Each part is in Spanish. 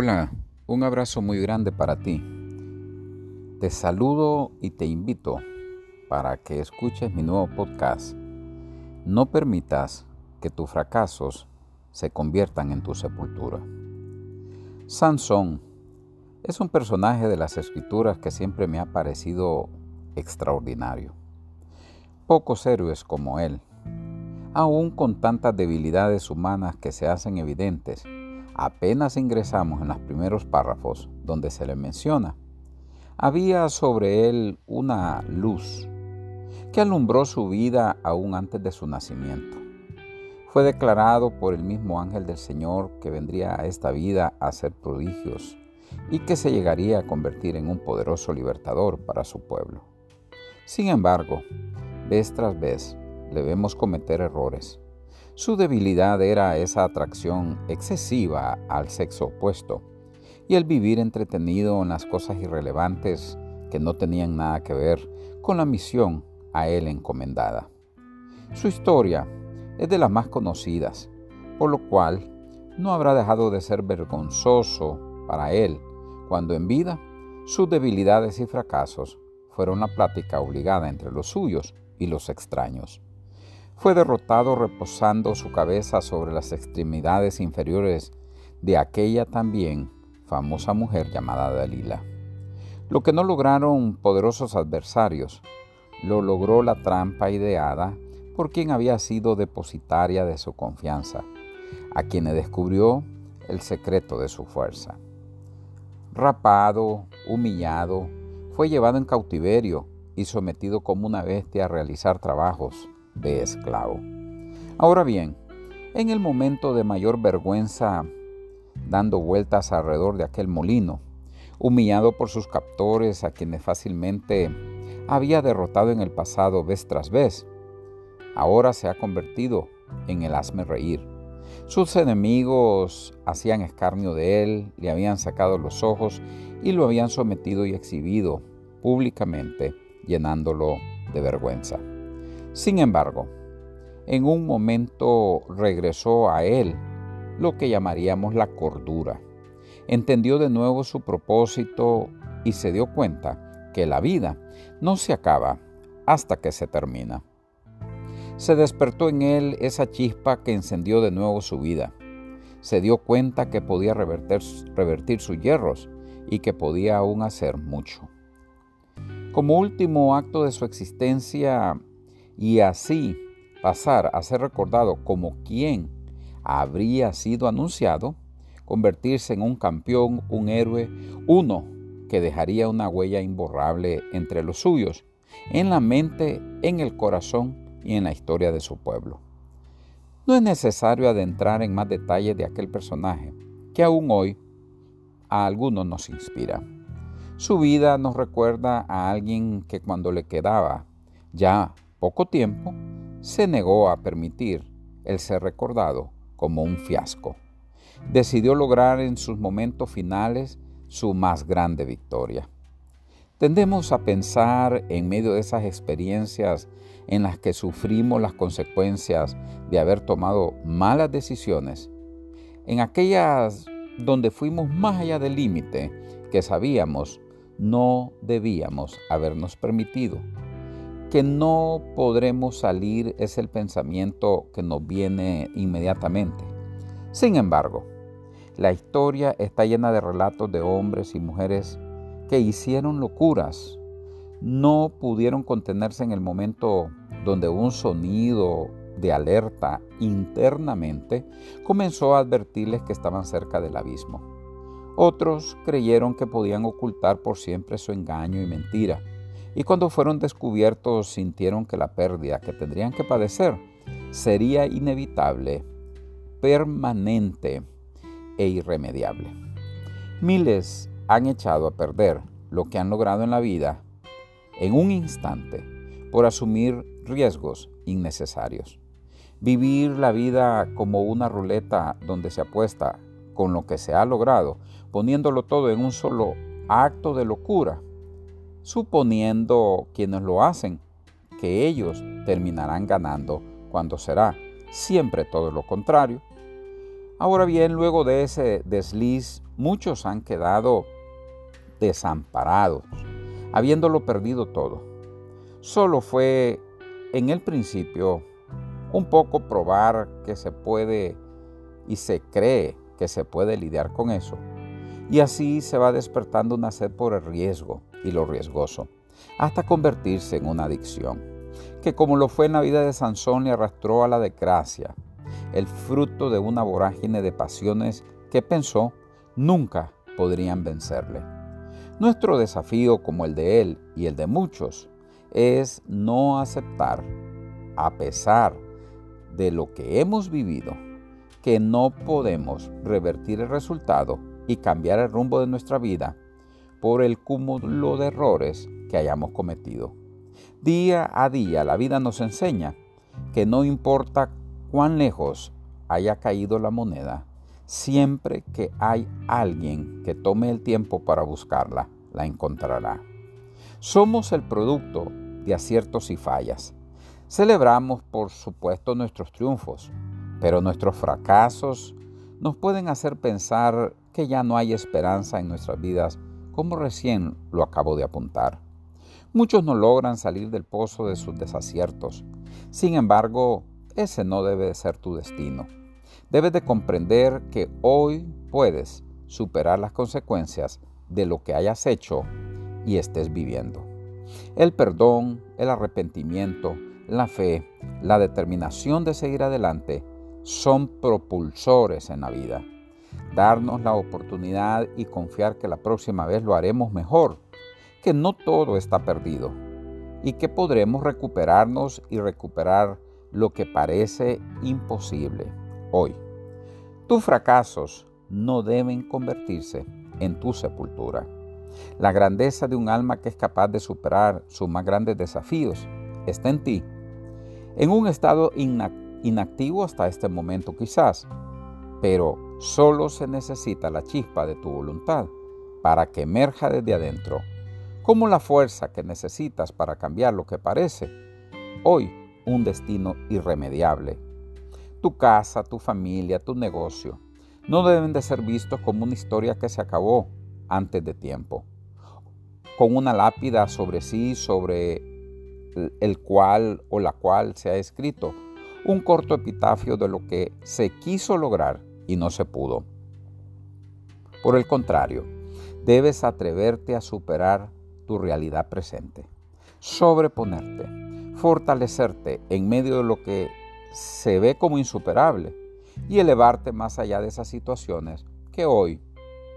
Hola, un abrazo muy grande para ti. Te saludo y te invito para que escuches mi nuevo podcast. No permitas que tus fracasos se conviertan en tu sepultura. Sansón es un personaje de las escrituras que siempre me ha parecido extraordinario. Pocos héroes como él, aún con tantas debilidades humanas que se hacen evidentes, apenas ingresamos en los primeros párrafos donde se le menciona, había sobre él una luz que alumbró su vida aún antes de su nacimiento. Fue declarado por el mismo ángel del Señor que vendría a esta vida a hacer prodigios y que se llegaría a convertir en un poderoso libertador para su pueblo. Sin embargo, vez tras vez le vemos cometer errores. Su debilidad era esa atracción excesiva al sexo opuesto y el vivir entretenido en las cosas irrelevantes que no tenían nada que ver con la misión a él encomendada. Su historia es de las más conocidas, por lo cual no habrá dejado de ser vergonzoso para él cuando en vida sus debilidades y fracasos fueron una plática obligada entre los suyos y los extraños. Fue derrotado reposando su cabeza sobre las extremidades inferiores de aquella también famosa mujer llamada Dalila. Lo que no lograron poderosos adversarios, lo logró la trampa ideada por quien había sido depositaria de su confianza, a quien descubrió el secreto de su fuerza. Rapado, humillado, fue llevado en cautiverio y sometido como una bestia a realizar trabajos de esclavo. Ahora bien, en el momento de mayor vergüenza, dando vueltas alrededor de aquel molino, humillado por sus captores a quienes fácilmente había derrotado en el pasado vez tras vez, ahora se ha convertido en el hazme reír. Sus enemigos hacían escarnio de él, le habían sacado los ojos y lo habían sometido y exhibido públicamente, llenándolo de vergüenza. Sin embargo, en un momento regresó a él lo que llamaríamos la cordura. Entendió de nuevo su propósito y se dio cuenta que la vida no se acaba hasta que se termina. Se despertó en él esa chispa que encendió de nuevo su vida. Se dio cuenta que podía revertir, sus hierros y que podía aún hacer mucho. Como último acto de su existencia y así pasar a ser recordado como quien habría sido anunciado, convertirse en un campeón, un héroe, uno que dejaría una huella imborrable entre los suyos, en la mente, en el corazón y en la historia de su pueblo. No es necesario adentrar en más detalles de aquel personaje, que aún hoy a algunos nos inspira. Su vida nos recuerda a alguien que cuando le quedaba ya poco tiempo, se negó a permitir el ser recordado como un fiasco. Decidió lograr en sus momentos finales su más grande victoria. Tendemos a pensar en medio de esas experiencias en las que sufrimos las consecuencias de haber tomado malas decisiones, en aquellas donde fuimos más allá del límite que sabíamos no debíamos habernos permitido. Que no podremos salir es el pensamiento que nos viene inmediatamente. Sin embargo, la historia está llena de relatos de hombres y mujeres que hicieron locuras, no pudieron contenerse en el momento donde un sonido de alerta internamente comenzó a advertirles que estaban cerca del abismo. Otros creyeron que podían ocultar por siempre su engaño y mentira, y cuando fueron descubiertos sintieron que la pérdida que tendrían que padecer sería inevitable, permanente e irremediable. Miles han echado a perder lo que han logrado en la vida en un instante por asumir riesgos innecesarios. Vivir la vida como una ruleta donde se apuesta con lo que se ha logrado, poniéndolo todo en un solo acto de locura, suponiendo quienes lo hacen que ellos terminarán ganando cuando será siempre todo lo contrario. Ahora bien, luego de ese desliz, muchos han quedado desamparados, habiéndolo perdido todo. Solo fue en el principio un poco probar que se puede y se cree que se puede lidiar con eso. Y así se va despertando una sed por el riesgo y lo riesgoso, hasta convertirse en una adicción, que como lo fue en la vida de Sansón le arrastró a la desgracia, el fruto de una vorágine de pasiones que pensó nunca podrían vencerle. Nuestro desafío, como el de él y el de muchos, es no aceptar, a pesar de lo que hemos vivido, que no podemos revertir el resultado y cambiar el rumbo de nuestra vida por el cúmulo de errores que hayamos cometido. Día a día la vida nos enseña que no importa cuán lejos haya caído la moneda, siempre que hay alguien que tome el tiempo para buscarla, la encontrará. Somos el producto de aciertos y fallas. Celebramos, por supuesto, nuestros triunfos, pero nuestros fracasos nos pueden hacer pensar que ya no hay esperanza en nuestras vidas, como recién lo acabo de apuntar. Muchos no logran salir del pozo de sus desaciertos. Sin embargo, ese no debe de ser tu destino. Debes de comprender que hoy puedes superar las consecuencias de lo que hayas hecho y estés viviendo. El perdón, el arrepentimiento, la fe, la determinación de seguir adelante son propulsores en la vida. Darnos la oportunidad y confiar que la próxima vez lo haremos mejor, que no todo está perdido y que podremos recuperarnos y recuperar lo que parece imposible hoy. Tus fracasos no deben convertirse en tu sepultura. La grandeza de un alma que es capaz de superar sus más grandes desafíos está en ti en un estado inactivo hasta este momento quizás, pero solo se necesita la chispa de tu voluntad para que emerja desde adentro, como la fuerza que necesitas para cambiar lo que parece. Hoy un destino irremediable. Tu casa, tu familia, tu negocio no deben de ser vistos como una historia que se acabó antes de tiempo, con una lápida sobre sí, sobre el cual o la cual se ha escrito un corto epitafio de lo que se quiso lograr y no se pudo. Por el contrario, debes atreverte a superar tu realidad presente, sobreponerte, fortalecerte en medio de lo que se ve como insuperable y elevarte más allá de esas situaciones que hoy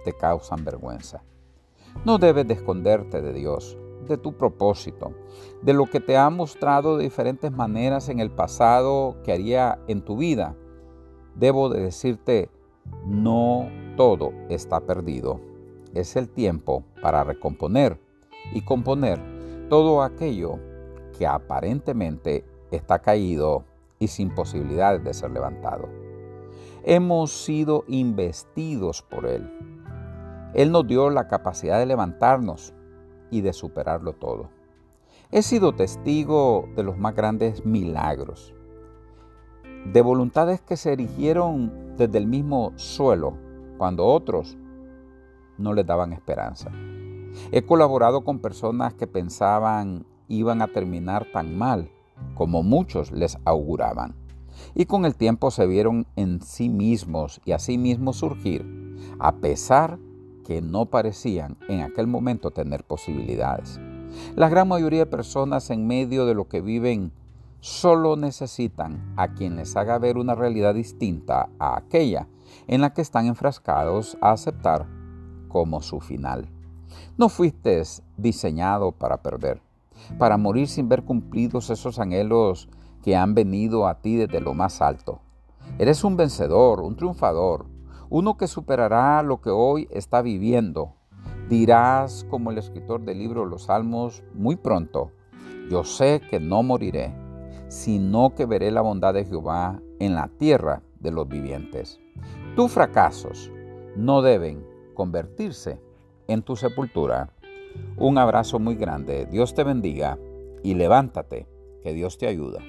te causan vergüenza. No debes de esconderte de Dios, de tu propósito, de lo que te ha mostrado de diferentes maneras en el pasado que haría en tu vida. Debo de decirte, no todo está perdido. Es el tiempo para recomponer y componer todo aquello que aparentemente está caído y sin posibilidades de ser levantado. Hemos sido investidos por Él. Él nos dio la capacidad de levantarnos, y de superarlo todo. He sido testigo de los más grandes milagros, de voluntades que se erigieron desde el mismo suelo cuando otros no les daban esperanza. He colaborado con personas que pensaban iban a terminar tan mal como muchos les auguraban. Y con el tiempo se vieron en sí mismos y a sí mismos surgir, a pesar que no parecían en aquel momento tener posibilidades. La gran mayoría de personas en medio de lo que viven solo necesitan a quien les haga ver una realidad distinta a aquella en la que están enfrascados a aceptar como su final. No fuiste diseñado para perder, para morir sin ver cumplidos esos anhelos que han venido a ti desde lo más alto. Eres un vencedor, un triunfador, uno que superará lo que hoy está viviendo. Dirás, como el escritor del libro Los Salmos, muy pronto, yo sé que no moriré, sino que veré la bondad de Jehová en la tierra de los vivientes. Tus fracasos no deben convertirse en tu sepultura. Un abrazo muy grande, Dios te bendiga y levántate, que Dios te ayuda.